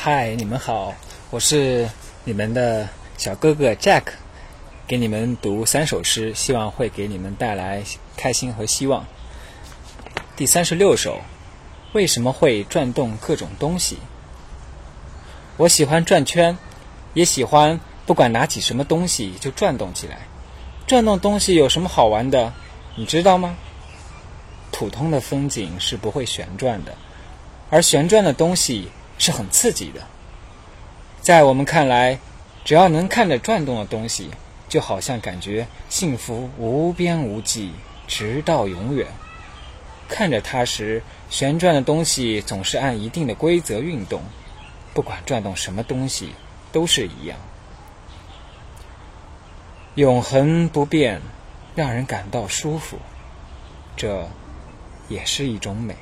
嗨，你们好，我是你们的小哥哥 Jack，给你们读三首诗，希望会给你们带来开心和希望。第三十六首，为什么会转动各种东西？我喜欢转圈，也喜欢不管拿起什么东西就转动起来。转动东西有什么好玩的？你知道吗？普通的风景是不会旋转的，而旋转的东西是很刺激的。在我们看来，只要能看着转动的东西，就好像感觉幸福无边无际，直到永远。看着它时，旋转的东西总是按一定的规则运动，不管转动什么东西，都是一样。永恒不变，让人感到舒服，这也是一种美。